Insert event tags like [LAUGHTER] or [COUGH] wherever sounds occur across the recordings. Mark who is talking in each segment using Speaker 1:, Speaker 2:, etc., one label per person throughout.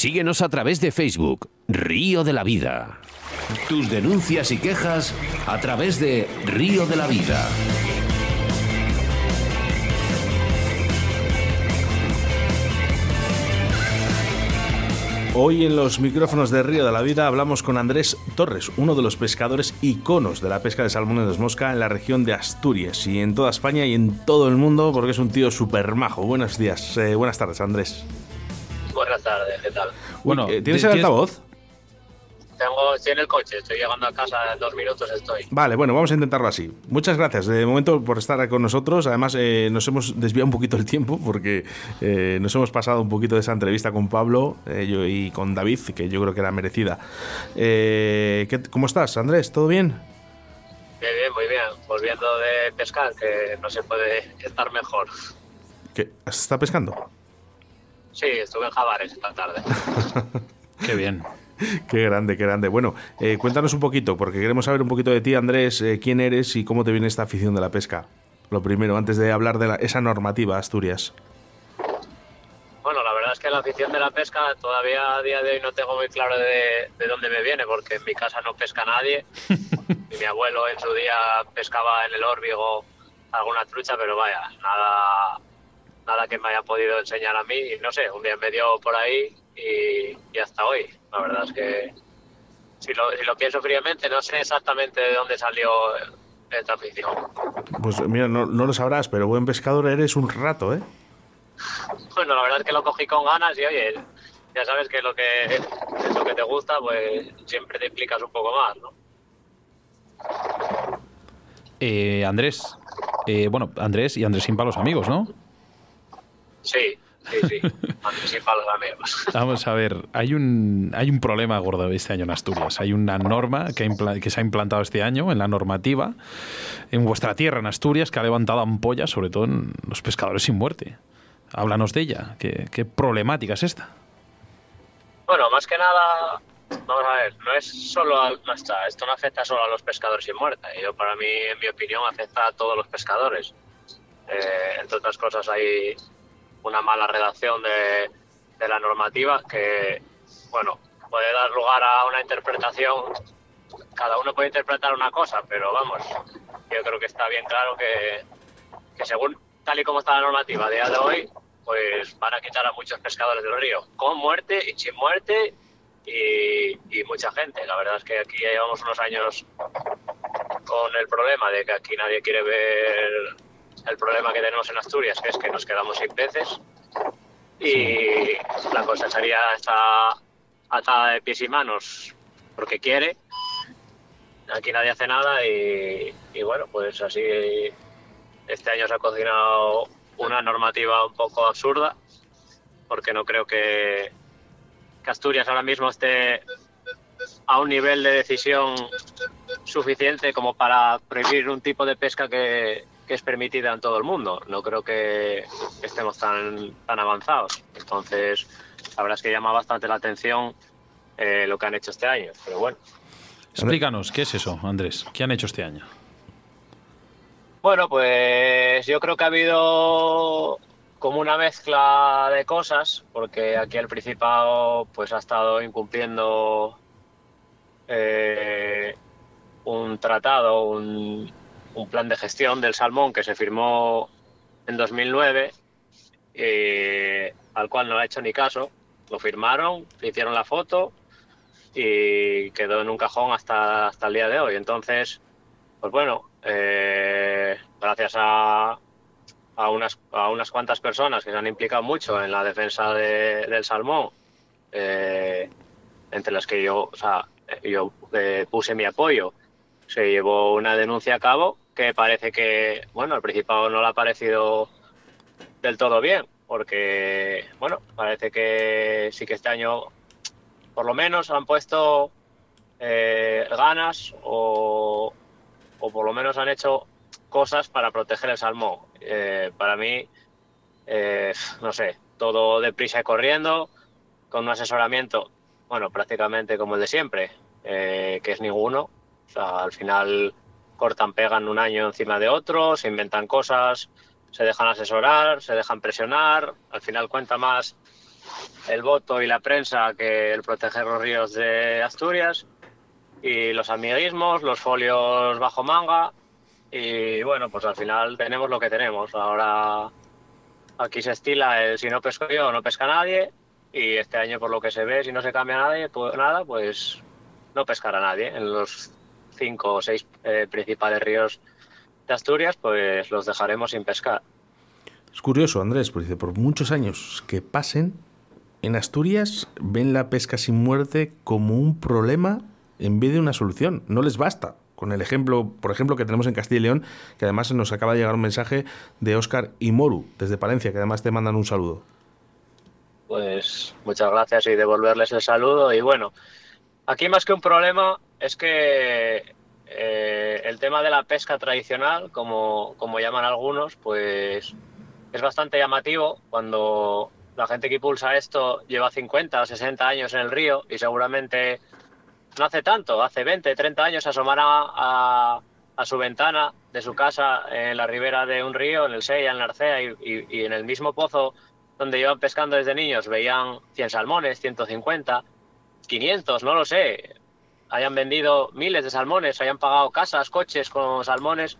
Speaker 1: Síguenos a través de Facebook, Río de la Vida. Tus denuncias y quejas a través de Río de la Vida.
Speaker 2: Hoy en los micrófonos de Río de la Vida hablamos con Andrés Torres, uno de los pescadores iconos de la pesca de salmón de mosca en la región de Asturias y en toda España y en todo el mundo porque es un tío súper majo. Buenos días, eh, buenas tardes Andrés.
Speaker 3: Buenas tardes, ¿qué tal?
Speaker 2: Bueno, eh, ¿tienes el altavoz?
Speaker 3: Tengo, estoy en el coche, estoy llegando a casa, en dos minutos estoy.
Speaker 2: Vale, bueno, vamos a intentarlo así. Muchas gracias de momento por estar con nosotros. Además, eh, nos hemos desviado un poquito el tiempo porque eh, nos hemos pasado un poquito de esa entrevista con Pablo yo, y con David, que yo creo que era merecida. ¿Cómo estás, Andrés? ¿Todo bien?
Speaker 3: Bien, bien, muy bien. Volviendo de pescar, que no se puede estar mejor.
Speaker 2: ¿Qué? ¿Está pescando?
Speaker 3: Sí, estuve en Javares esta tarde. [LAUGHS]
Speaker 2: qué bien. Qué grande, qué grande. Bueno, eh, cuéntanos un poquito, porque queremos saber un poquito de ti, Andrés, eh, quién eres y cómo te viene esta afición de la pesca. Lo primero, antes de hablar de esa normativa Asturias.
Speaker 3: Bueno, la verdad es que la afición de la pesca todavía a día de hoy no tengo muy claro de, de dónde me viene, porque en mi casa no pesca nadie. [LAUGHS] y mi abuelo en su día pescaba en el órbigo alguna trucha, pero vaya, nada nada que me haya podido enseñar a mí. Y no sé, un día me dio por ahí y, hasta hoy. La verdad es que si lo, si lo pienso fríamente, no sé exactamente de dónde salió esta afición.
Speaker 2: Pues mira, no, no lo sabrás, pero buen pescador eres un rato, ¿eh? [LAUGHS]
Speaker 3: Bueno, la verdad es que lo cogí con ganas y oye, ya sabes que lo que es lo que te gusta, pues siempre te implicas un poco más, ¿no?
Speaker 4: Eh, Andrés, eh, bueno, Andrés y Andrés sin los amigos, ¿no?
Speaker 3: Sí, sí, sí. [LAUGHS] los amigos.
Speaker 4: Vamos a ver, hay un, hay un problema gordo este año en Asturias. Hay una norma que, que se ha implantado este año en la normativa en vuestra tierra, en Asturias, que ha levantado ampollas, sobre todo en los pescadores sin muerte. Háblanos de ella. ¿Qué, qué problemática es esta?
Speaker 3: Bueno, más que nada, vamos a ver, no es solo no está, esto no afecta solo a los pescadores sin muerte. Yo, para mí, en mi opinión, afecta a todos los pescadores. Eh, entre otras cosas, hay una mala redacción de, la normativa que, bueno, puede dar lugar a una interpretación. Cada uno puede interpretar una cosa, pero vamos, yo creo que está bien claro que, según tal y como está la normativa de hoy, pues van a quitar a muchos pescadores del río, con muerte y sin muerte y, y, mucha gente. La verdad es que aquí llevamos unos años con el problema de que aquí nadie quiere ver el problema que tenemos en Asturias, que es que nos quedamos sin peces y la cosecharía está atada de pies y manos porque quiere. Aquí nadie hace nada y, bueno, pues así este año se ha cocinado una normativa un poco absurda porque no creo que, que Asturias ahora mismo esté a un nivel de decisión suficiente como para prohibir un tipo de pesca que, que es permitida en todo el mundo. No creo que estemos tan, tan avanzados. Entonces, la verdad es que llama bastante la atención eh, lo que han hecho este año. Pero bueno.
Speaker 4: Explícanos, ¿qué es eso, Andrés? ¿Qué han hecho este año?
Speaker 3: Bueno, pues yo creo que ha habido como una mezcla de cosas, porque aquí el Principado pues ha estado incumpliendo eh, un tratado, un, un plan de gestión del salmón que se firmó en 2009, eh, al cual no ha hecho ni caso. Lo firmaron, le hicieron la foto y quedó en un cajón hasta, hasta el día de hoy. Entonces, pues bueno, eh, gracias a, a, unas, a unas cuantas personas que se han implicado mucho en la defensa del salmón, eh, entre las que yo, o sea, yo puse mi apoyo, se llevó una denuncia a cabo que parece que, bueno, al Principado no le ha parecido del todo bien, porque, bueno, parece que sí que este año, por lo menos, han puesto eh, ganas o, o, por lo menos han hecho cosas para proteger el salmón. Eh, para mí, eh, no sé, todo deprisa y corriendo, con un asesoramiento, bueno, prácticamente como el de siempre, que es ninguno. Al final cortan, pegan un año encima de otro, se inventan cosas, se dejan asesorar, se dejan presionar, al final cuenta más el voto y la prensa que el proteger los ríos de Asturias y los amiguismos, los folios bajo manga. Y bueno, pues al final tenemos lo que tenemos. Ahora aquí se estila el si no pesco yo no pesca nadie. Y este año por lo que se ve si no se cambia nadie, pues, nada, pues no pescará nadie. En los cinco o seis eh, principales ríos de Asturias, pues los dejaremos sin pescar.
Speaker 2: Es curioso, Andrés, porque por muchos años que pasen, en Asturias ven la pesca sin muerte como un problema en vez de una solución. No les basta. Con el ejemplo, por ejemplo, que tenemos en Castilla y León, que además nos acaba de llegar un mensaje de Óscar y Moru, desde Palencia, que además te mandan un saludo.
Speaker 3: Pues muchas gracias y devolverles el saludo. Y bueno, aquí más que un problema es que eh, el tema de la pesca tradicional, como, como llaman algunos, pues es bastante llamativo cuando la gente que impulsa esto lleva 50 o 60 años en el río y seguramente no hace tanto, hace 20, 30 años asomará a, su ventana de su casa en la ribera de un río, en el Sella, en la Arcea, y, y, en el mismo pozo donde llevan pescando desde niños veían 100 salmones, 150, 500, no lo sé, hayan vendido miles de salmones, hayan pagado casas, coches con salmones,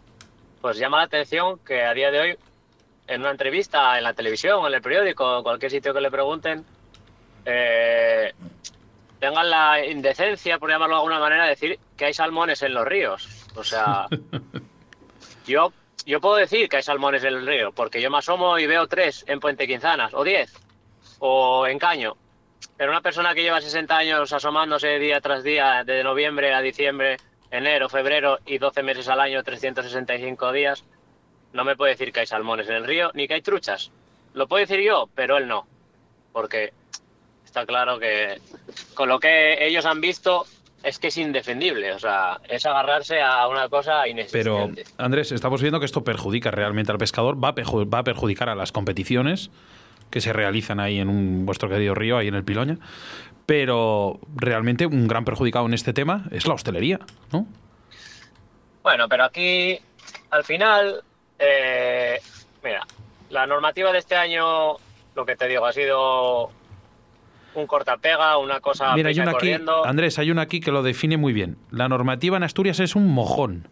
Speaker 3: pues llama la atención que a día de hoy en una entrevista en la televisión, en el periódico, en cualquier sitio que le pregunten, eh, tengan la indecencia, por llamarlo de alguna manera, de decir que hay salmones en los ríos. O sea, [LAUGHS] yo, yo puedo decir que hay salmones en el río, porque yo me asomo y veo tres en Puente Quinzanas, o diez, o en Caño. Pero una persona que lleva 60 años asomándose día tras día, de noviembre a diciembre, enero, febrero y 12 meses al año, 365 días, no me puede decir que hay salmones en el río ni que hay truchas. Lo puedo decir yo, pero él no. Porque está claro que con lo que ellos han visto es que es indefendible. O sea, es agarrarse a una cosa inexistente.
Speaker 4: Pero, Andrés, estamos viendo que esto perjudica realmente al pescador, va a, va a perjudicar a las competiciones que se realizan ahí en un, vuestro querido río, ahí en el Piloña. Pero realmente un gran perjudicado en este tema es la hostelería, ¿no?
Speaker 3: Bueno, pero aquí, al final, eh, mira, la normativa de este año, lo que te digo, ha sido un cortapega, una cosa.
Speaker 4: Mira, hay una aquí, Andrés, hay una aquí que lo define muy bien. La normativa en Asturias es un mojón.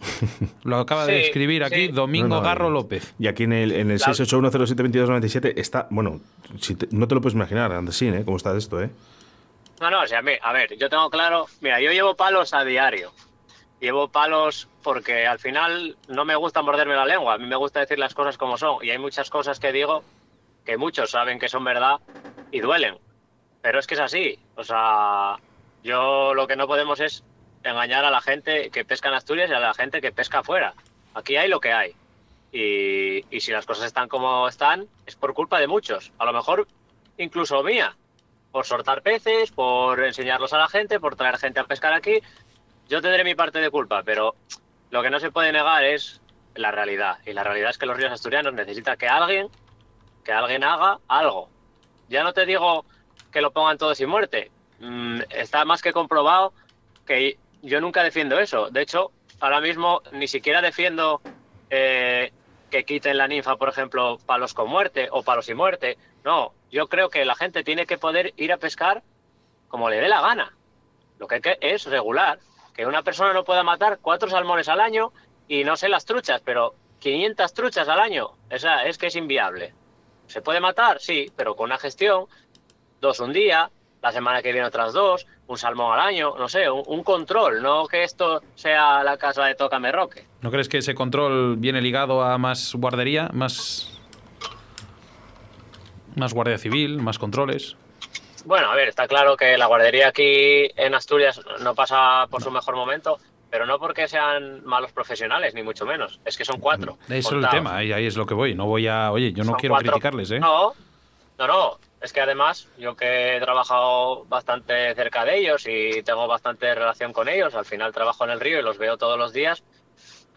Speaker 4: [LAUGHS] Lo acaba de escribir aquí Domingo Garro López.
Speaker 2: Y aquí en el, en el 681072297 está, bueno, si no te lo puedes imaginar, Andrés, ¿eh? ¿Cómo está esto, eh?
Speaker 3: No, no, o sea, a ver, yo tengo claro, mira, yo llevo palos a diario llevo palos porque al final no me gusta morderme la lengua, a mí me gusta decir las cosas como son y hay muchas cosas que digo que muchos saben que son verdad y duelen, pero es que es así, o sea, yo lo que no podemos es engañar a la gente que pesca en Asturias y a la gente que pesca afuera, aquí hay lo que hay y, si las cosas están como están es por culpa de muchos, a lo mejor incluso mía, por soltar peces, por enseñarlos a la gente, por traer gente a pescar aquí, yo tendré mi parte de culpa, pero lo que no se puede negar es la realidad. Y la realidad es que los ríos asturianos necesitan que alguien, que alguien haga algo. Ya no te digo que lo pongan todos sin muerte. Mm, está más que comprobado que yo nunca defiendo eso. De hecho, ahora mismo ni siquiera defiendo eh, que quiten la ninfa, por ejemplo, palos con muerte o palos sin muerte. No, yo creo que la gente tiene que poder ir a pescar como le dé la gana. Lo que es regular que una persona no pueda matar cuatro salmones al año y no sé las truchas, pero 500 truchas al año, esa es que es inviable. ¿Se puede matar? Sí, pero con una gestión, dos un día, la semana que viene otras dos, un salmón al año, no sé, un, control, no que esto sea la casa de Tócame Roque.
Speaker 4: ¿No crees que ese control viene ligado a más guardería, más, más guardia civil, más controles?
Speaker 3: Bueno, a ver, está claro que la guardería aquí en Asturias no pasa por su mejor momento, pero no porque sean malos profesionales, ni mucho menos. Es que son cuatro.
Speaker 4: Eso es el tema, y ahí es lo que voy. No voy a. Oye, yo no quiero criticarles, ¿eh?
Speaker 3: No, no, no. Es que además, yo que he trabajado bastante cerca de ellos y tengo bastante relación con ellos, al final trabajo en el río y los veo todos los días,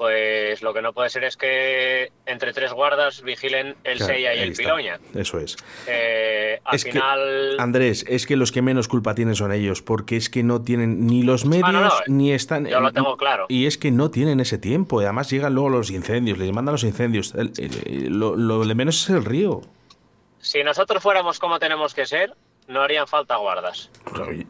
Speaker 3: pues lo que no puede ser es que entre tres guardas vigilen el Sella y el Piloña.
Speaker 2: Eso es.
Speaker 3: Eh, al final.
Speaker 2: Andrés, es que los que menos culpa tienen son ellos, porque es que no tienen ni los medios ni están.
Speaker 3: Yo lo tengo claro.
Speaker 2: Y es que no tienen ese tiempo. Y además llegan luego los incendios, les mandan los incendios. lo, de menos es el río.
Speaker 3: Si nosotros fuéramos como tenemos que ser, no harían falta guardas.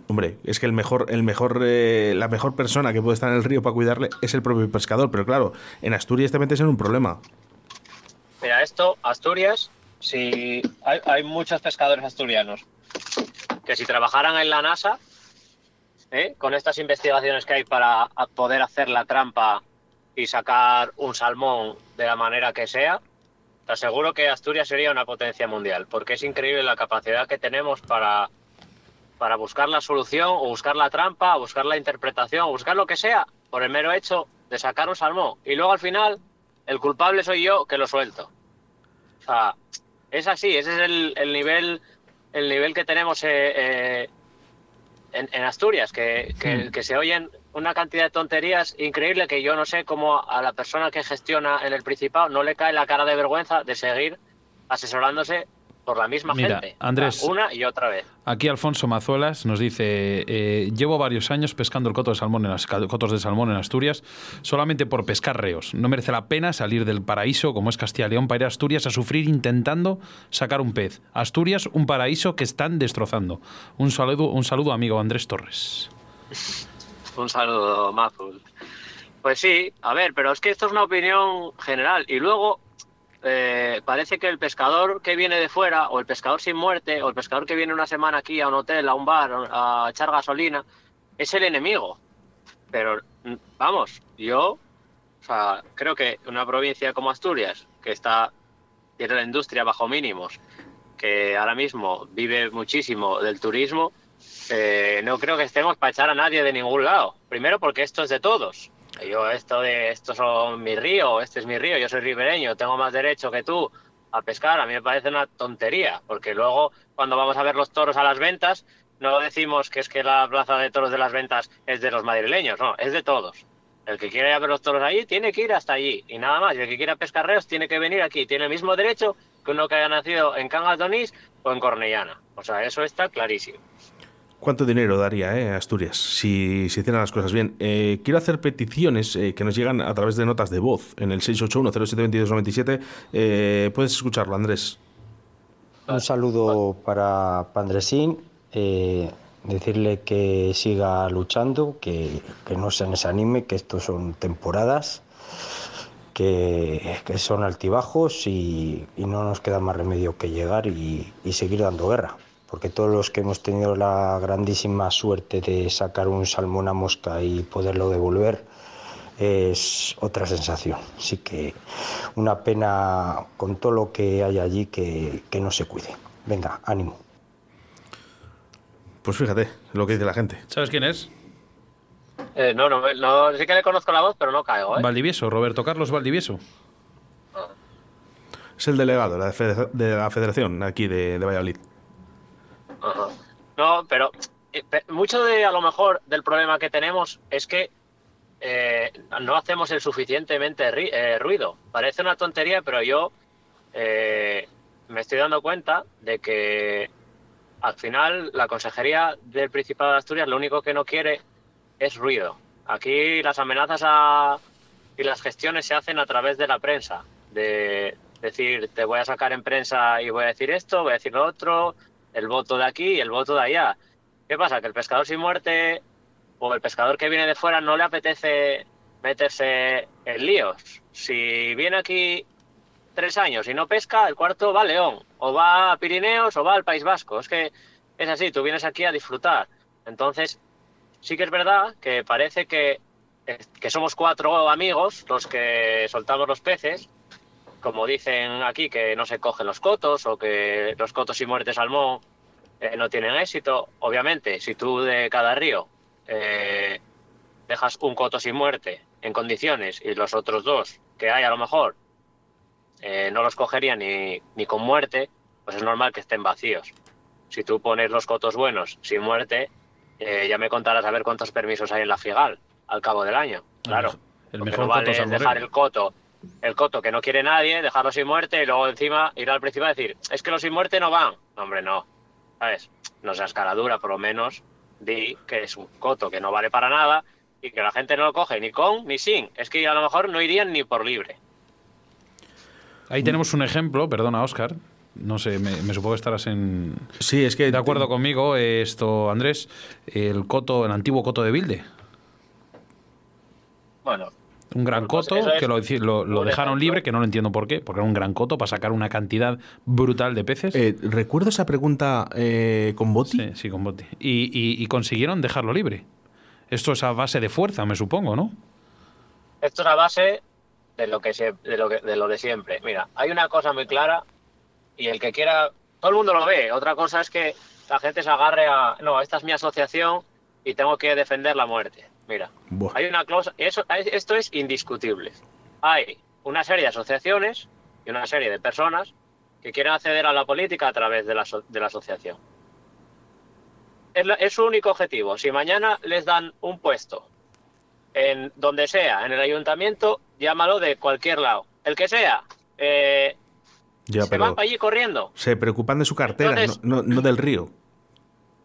Speaker 2: Hombre, es que el mejor, el mejor, eh, la mejor persona que puede estar en el río para cuidarle es el propio pescador. Pero claro, en Asturias te metes en un problema.
Speaker 3: Mira, esto, Asturias, si hay, hay muchos pescadores asturianos que si trabajaran en la NASA, ¿eh? con estas investigaciones que hay para poder hacer la trampa y sacar un salmón de la manera que sea, te aseguro que Asturias sería una potencia mundial, porque es increíble la capacidad que tenemos para, para buscar la solución o buscar la trampa, o buscar la interpretación, o buscar lo que sea, por el mero hecho de sacar un salmón. Y luego al final, el culpable soy yo que lo suelto. O sea, es así, ese es el, el nivel el nivel que tenemos eh, eh, en, en, Asturias, que, que,
Speaker 4: Hmm.
Speaker 3: que se oyen una cantidad de tonterías increíble que yo no sé cómo a la persona que gestiona en el Principado no le cae la cara de vergüenza de seguir asesorándose por la misma
Speaker 4: Mira,
Speaker 3: gente.
Speaker 4: Andrés-
Speaker 3: Una y otra vez.
Speaker 4: Aquí Alfonso Mazuelas nos dice, eh, llevo varios años pescando el coto de salmón en las cotos de salmón en Asturias solamente por pescar reos. No merece la pena salir del paraíso como es Castilla y León para ir a Asturias a sufrir intentando sacar un pez. Asturias, un paraíso que están destrozando. Un saludo, un saludo amigo Andrés Torres. [LAUGHS]
Speaker 3: Un saludo, Mazul. Pues sí, a ver, pero es que esto es una opinión general. Y luego eh, parece que el pescador que viene de fuera, o el pescador sin muerte, o el pescador que viene una semana aquí a un hotel, a un bar, a echar gasolina, es el enemigo. Pero vamos, yo creo que una provincia como Asturias, que está tiene la industria bajo mínimos, que ahora mismo vive muchísimo del turismo, eh, no creo que estemos para echar a nadie de ningún lado. Primero porque esto es de todos. Yo esto de estos son mi río, este es mi río, yo soy ribereño, tengo más derecho que tú a pescar, a mí me parece una tontería, porque luego cuando vamos a ver los toros a las ventas, no decimos que es que la plaza de toros de las ventas es de los madrileños, no, es de todos. El que quiera ver los toros allí tiene que ir hasta allí y nada más. Y el que quiera pescar reos tiene que venir aquí. Tiene el mismo derecho que uno que haya nacido en Cangas de o en Cornellana. O sea, eso está clarísimo.
Speaker 2: ¿Cuánto dinero daría eh, Asturias si, si hicieran las cosas bien? Eh, quiero hacer peticiones eh, que nos llegan a través de notas de voz en el 681-072297. Eh, puedes escucharlo, Andrés.
Speaker 5: Un saludo para Pandresín, decirle que siga luchando, que, que no se desanime, que estos son temporadas, que, que son altibajos y, y no nos queda más remedio que llegar y, y seguir dando guerra. Porque todos los que hemos tenido la grandísima suerte de sacar un salmón a mosca y poderlo devolver, es otra sensación. Así que una pena con todo lo que hay allí que, que no se cuide. Venga, ánimo.
Speaker 2: Pues fíjate lo que dice la gente.
Speaker 4: ¿Sabes quién es?
Speaker 3: Eh, no, no, no, sí que le conozco la voz, pero no caigo, ¿eh?
Speaker 4: Valdivieso, Roberto Carlos Valdivieso.
Speaker 2: Es el delegado de la, federa- de la federación aquí de, de Valladolid.
Speaker 3: No, pero eh, mucho de a lo mejor del problema que tenemos es que eh, no hacemos el suficientemente eh, ruido. Parece una tontería, pero yo me estoy dando cuenta de que al final la Consejería del Principado de Asturias lo único que no quiere es ruido. Aquí las amenazas y las gestiones se hacen a través de la prensa, de decir, te voy a sacar en prensa y voy a decir esto, voy a decir lo otro, el voto de aquí y el voto de allá. ¿Qué pasa? Que el pescador sin muerte o el pescador que viene de fuera no le apetece meterse en líos. Si viene aquí tres años y no pesca, el cuarto va a León, o va a Pirineos, o va al País Vasco. Es que es así, tú vienes aquí a disfrutar. Entonces, sí que es verdad que parece que, que somos cuatro amigos los que soltamos los peces, como dicen aquí, que no se cogen los cotos, o que los cotos y muerte salmón eh, no tienen éxito. Obviamente, si tú de cada río eh, dejas un coto sin muerte en condiciones y los otros dos que hay a lo mejor eh, no los cogerían ni, ni con muerte, pues es normal que estén vacíos. Si tú pones los cotos buenos sin muerte, eh, ya me contarás a ver cuántos permisos hay en la FIGAL al cabo del año. Claro.
Speaker 4: El mejor
Speaker 3: no
Speaker 4: coto
Speaker 3: vale
Speaker 4: salmonero.
Speaker 3: dejar el coto, el coto que no quiere nadie, dejarlo sin muerte y luego encima ir al principal y decir, es que los sin muerte no van. No, hombre, no. ¿Sabes? No seas cara dura, por lo menos di que es un coto que no vale para nada y que la gente no lo coge ni con ni sin. Es que a lo mejor no irían ni por libre.
Speaker 4: Ahí tenemos un ejemplo, perdona Oscar, No sé, me, me supongo que estarás en.
Speaker 2: Sí, es que.
Speaker 4: De acuerdo conmigo, esto, Andrés, el coto, el antiguo coto de Bilde.
Speaker 3: Bueno,
Speaker 4: Un gran
Speaker 3: Pues
Speaker 4: coto
Speaker 3: es
Speaker 4: que lo, dejaron
Speaker 3: ejemplo.
Speaker 4: libre, que no lo entiendo por qué, porque era un gran coto para sacar una cantidad brutal de peces.
Speaker 2: Eh, recuerdo esa pregunta eh, con Botti.
Speaker 4: sí, sí, con Botti. Y, y- y consiguieron dejarlo libre. Esto es a base de fuerza, me supongo, ¿no?
Speaker 3: esto es a base de lo que se, de lo que, de lo de siempre. Mira, hay una cosa muy clara y el que quiera, todo el mundo lo ve. Otra cosa es que la gente se agarre a, no, esta es mi asociación y tengo que defender la muerte. Mira,
Speaker 2: Buah.
Speaker 3: hay una cláusula, eso, esto es indiscutible. Hay una serie de asociaciones y una serie de personas que quieren acceder a la política a través de la, de la asociación. Es, la- es su único objetivo. Si mañana les dan un puesto en donde sea, en el ayuntamiento, llámalo de cualquier lado, el que sea, eh,
Speaker 2: Ya,
Speaker 3: se van para allí corriendo.
Speaker 2: se preocupan de su cartera,
Speaker 3: Entonces-
Speaker 2: no, no- no del río.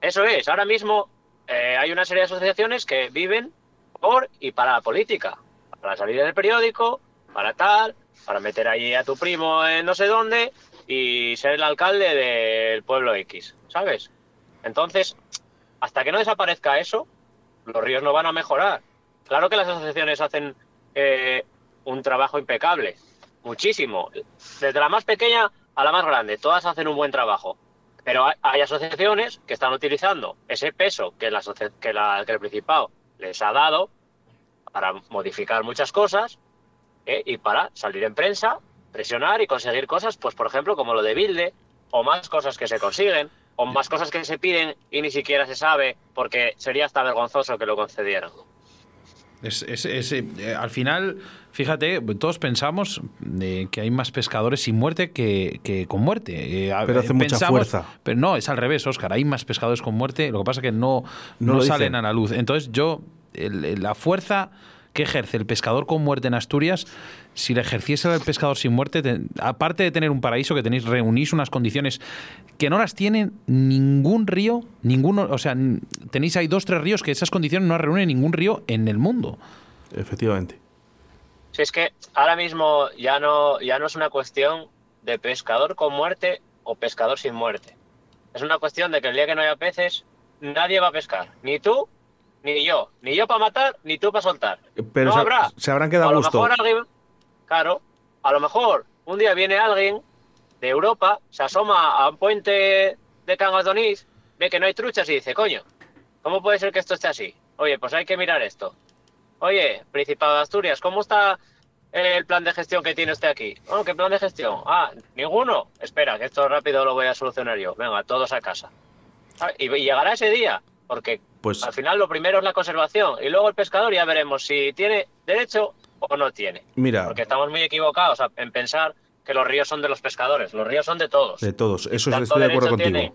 Speaker 3: Eso es, ahora mismo eh, hay una serie de asociaciones que viven por y para la política, para salir en el periódico, para tal, para meter allí a tu primo en no sé dónde y ser el alcalde del pueblo X, ¿sabes? Entonces, hasta que no desaparezca eso, los ríos no van a mejorar. Claro que las asociaciones hacen eh, un trabajo impecable, muchísimo, desde la más pequeña a la más grande, todas hacen un buen trabajo. Pero hay, asociaciones que están utilizando ese peso que, la, que, la- que el Principado les ha dado para modificar muchas cosas ¿eh? y para salir en prensa, presionar y conseguir cosas, pues por ejemplo como lo de Bilde, o más cosas que se consiguen, o más cosas que se piden y ni siquiera se sabe porque sería hasta vergonzoso que lo concedieran.
Speaker 4: Es, es- es, eh, al final, fíjate, todos pensamos eh, que hay más pescadores sin muerte que, que con muerte. Eh,
Speaker 2: Pero hace mucha fuerza.
Speaker 4: Pero no, es al revés, Oscar. Hay más pescadores con muerte. Lo que pasa es que no,
Speaker 2: No
Speaker 4: salen
Speaker 2: dicen.
Speaker 4: a la luz. Entonces, yo, el- la fuerza que ejerce el pescador con muerte en Asturias, si la ejerciese el pescador sin muerte, te- aparte de tener un paraíso que tenéis, reunís unas condiciones que no las tiene ningún río, ninguno, o sea, tenéis ahí dos, tres ríos que esas condiciones no las reúne ningún río en el mundo.
Speaker 2: Efectivamente.
Speaker 3: Si es que ahora mismo ya no, ya no es una cuestión de pescador con muerte o pescador sin muerte. Es una cuestión de que el día que no haya peces, nadie va a pescar. Ni tú, ni yo. Ni yo para matar, ni tú para soltar.
Speaker 2: Pero
Speaker 3: no
Speaker 2: se,
Speaker 3: habrá.
Speaker 2: se habrán quedado
Speaker 3: a
Speaker 2: a
Speaker 3: lo
Speaker 2: gusto.
Speaker 3: mejor alguien, claro, a lo mejor un día viene alguien de Europa, se asoma a un puente de Cangas de Onís, ve que no hay truchas y dice, coño, ¿cómo puede ser que esto esté así? Oye, pues hay que mirar esto. Oye, Principado de Asturias, ¿cómo está el plan de gestión que tiene usted aquí? Oh, ¿qué plan de gestión? Ah, ninguno. Espera, que esto rápido lo voy a solucionar yo. Venga, todos a casa. Ah, Y llegará ese día, porque
Speaker 2: Pues-
Speaker 3: al final lo primero es la conservación y luego el pescador ya veremos si tiene derecho o no tiene.
Speaker 2: Mira,
Speaker 3: Porque estamos muy equivocados en pensar que los ríos son de los pescadores. Los ríos son de todos.
Speaker 2: de todos, eso estoy de acuerdo contigo.
Speaker 3: tiene-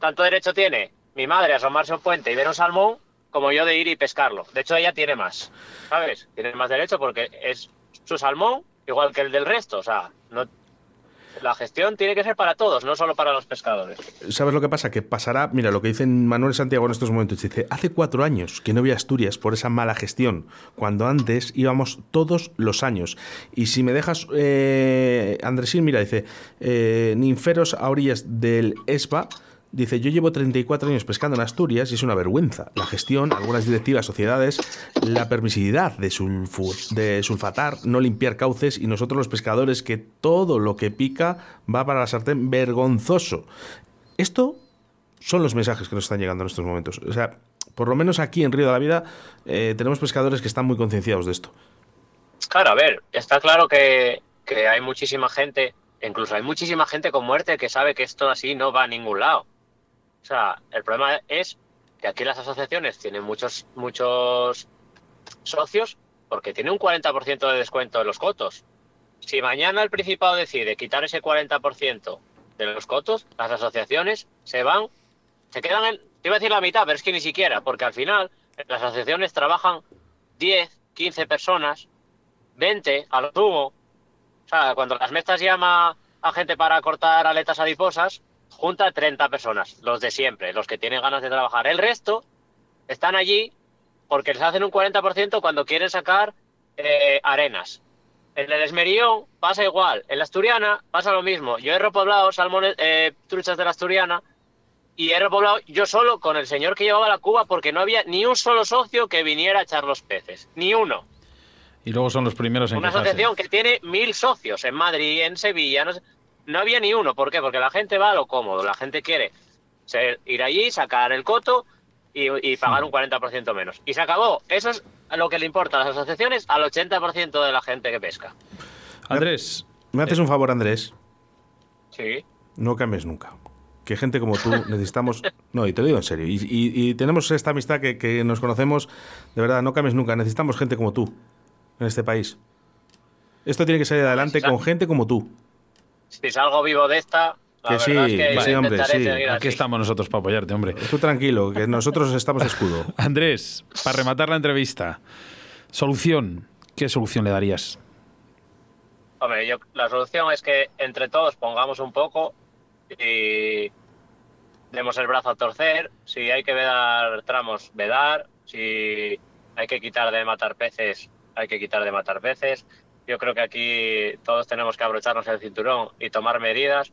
Speaker 3: Tanto derecho tiene mi madre a asomarse a un puente y ver un salmón como yo de ir y pescarlo. De hecho, ella tiene más, ¿sabes? Tiene más derecho porque es su salmón igual que el del resto. O sea, no, la gestión tiene que ser para todos, no solo para los pescadores.
Speaker 2: ¿Sabes lo que pasa? Que pasará, mira, lo que dice Manuel Santiago en estos momentos, dice, hace cuatro años que no voy Asturias por esa mala gestión, cuando antes íbamos todos los años. Y si me dejas, eh, Andresín, mira, dice, eh, ninferos a orillas del ESBA, dice, yo llevo 34 años pescando en Asturias y es una vergüenza. La gestión, algunas directivas, sociedades, la permisividad de, de sulfatar, no limpiar cauces y nosotros los pescadores que todo lo que pica va para la sartén vergonzoso. Esto son los mensajes que nos están llegando en estos momentos. O sea, por lo menos aquí en Río de la Vida eh, tenemos pescadores que están muy concienciados de esto.
Speaker 3: Claro, a ver, está claro que, que hay muchísima gente, incluso hay muchísima gente con muerte que sabe que esto así no va a ningún lado. O sea, el problema es que aquí las asociaciones tienen muchos, muchos socios porque tiene un 40% de descuento en los cotos. Si mañana el Principado decide quitar ese 40% de los cotos, las asociaciones se van, se quedan en, te iba a decir la mitad, pero es que ni siquiera, porque al final las asociaciones trabajan 10, 15 personas, 20 a lo. O sea, cuando las mestas llama a gente para cortar aletas adiposas, junta 30 personas, los de siempre, los que tienen ganas de trabajar. El resto están allí porque les hacen un 40% cuando quieren sacar eh, arenas, En el Esmerión pasa igual. En la Asturiana pasa lo mismo. Yo he repoblado salmones, eh, truchas de la Asturiana y he repoblado yo solo con el señor que llevaba la cuba porque no había ni un solo socio que viniera a echar los peces. Ni uno.
Speaker 4: Y luego son los primeros en
Speaker 3: Una asociación que tiene mil socios en Madrid, en Sevilla, no, sé- no había ni uno. ¿Por qué? Porque la gente va a lo cómodo. La gente quiere ser- ir allí, sacar el coto y, y pagar un 40% menos. Y se acabó. Eso es lo que le importa a las asociaciones al 80% de la gente que pesca.
Speaker 4: Andrés,
Speaker 2: ¿Me haces un favor, Andrés?
Speaker 3: Sí.
Speaker 2: No cambies nunca. Que gente como tú [LAUGHS] necesitamos. No, y te lo digo en serio. Y, y- y tenemos esta amistad que, que nos conocemos. De verdad, no cambies nunca. Necesitamos gente como tú en este país. Esto tiene que salir adelante con gente como tú.
Speaker 3: Si salgo vivo de esta, la
Speaker 2: Que sí,
Speaker 3: es que
Speaker 2: que sí, hombre, sí.
Speaker 4: aquí estamos nosotros para apoyarte, hombre.
Speaker 2: Tú tranquilo, que nosotros estamos escudo. [LAUGHS]
Speaker 4: Andrés, para rematar la entrevista, solución. ¿Qué solución le darías?
Speaker 3: Hombre, yo, la solución es que entre todos pongamos un poco y demos el brazo a torcer. Si hay que vedar tramos, vedar. Si hay que quitar de matar peces, hay que quitar de matar peces. Yo creo que aquí todos tenemos que abrocharnos el cinturón y tomar medidas,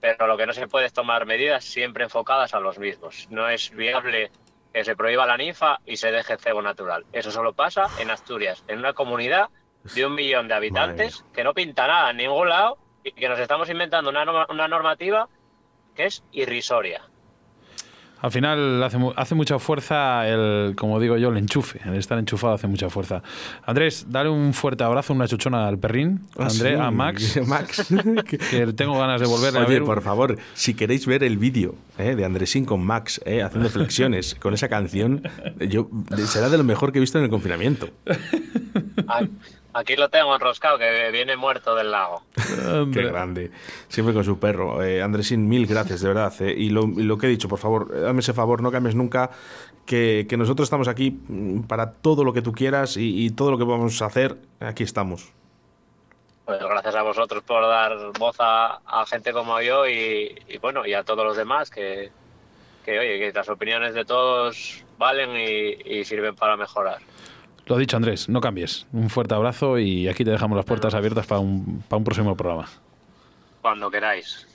Speaker 3: pero lo que no se puede es tomar medidas siempre enfocadas a los mismos. No es viable que se prohíba la ninfa y se deje el cebo natural. Eso solo pasa en Asturias, en una comunidad de un millón de habitantes que no pinta nada en ningún lado y que nos estamos inventando una, norma- una normativa que es irrisoria.
Speaker 4: Al final hace, mu- hace mucha fuerza el, como digo yo, el enchufe. El estar enchufado hace mucha fuerza. Andrés, dale un fuerte abrazo, una chuchona al perrín.
Speaker 2: Ah, sí.
Speaker 4: a Max, [LAUGHS]
Speaker 2: Max. [LAUGHS]
Speaker 4: que tengo ganas de volverle a
Speaker 2: Oye,
Speaker 4: ver.
Speaker 2: por favor, si queréis ver el vídeo eh, de Andresín con Max eh, haciendo flexiones [LAUGHS] con esa canción, yo será de lo mejor que he visto en el confinamiento.
Speaker 3: A- Aquí lo tengo enroscado, que viene muerto del lago.
Speaker 2: Qué grande. Siempre con su perro. Eh, Andresín, mil gracias, de verdad. eh. Y, lo, y lo que he dicho, por favor, eh, dame ese favor, no cambies nunca, que, que nosotros estamos aquí mm, para todo lo que tú quieras y, y todo lo que vamos a hacer, aquí estamos.
Speaker 3: Pues gracias a vosotros por dar voz a, a gente como yo y, y bueno, y a todos los demás que, que oye, que las opiniones de todos valen y, y sirven para mejorar.
Speaker 4: Lo dicho, Andrés, no cambies. Un fuerte abrazo y aquí te dejamos las puertas abiertas para un, para un próximo programa.
Speaker 3: Cuando queráis.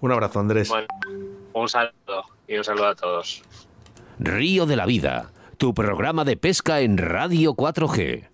Speaker 2: Un abrazo, Andrés.
Speaker 3: Bueno, un saludo y un saludo a todos.
Speaker 1: Río de la Vida, tu programa de pesca en Radio 4G.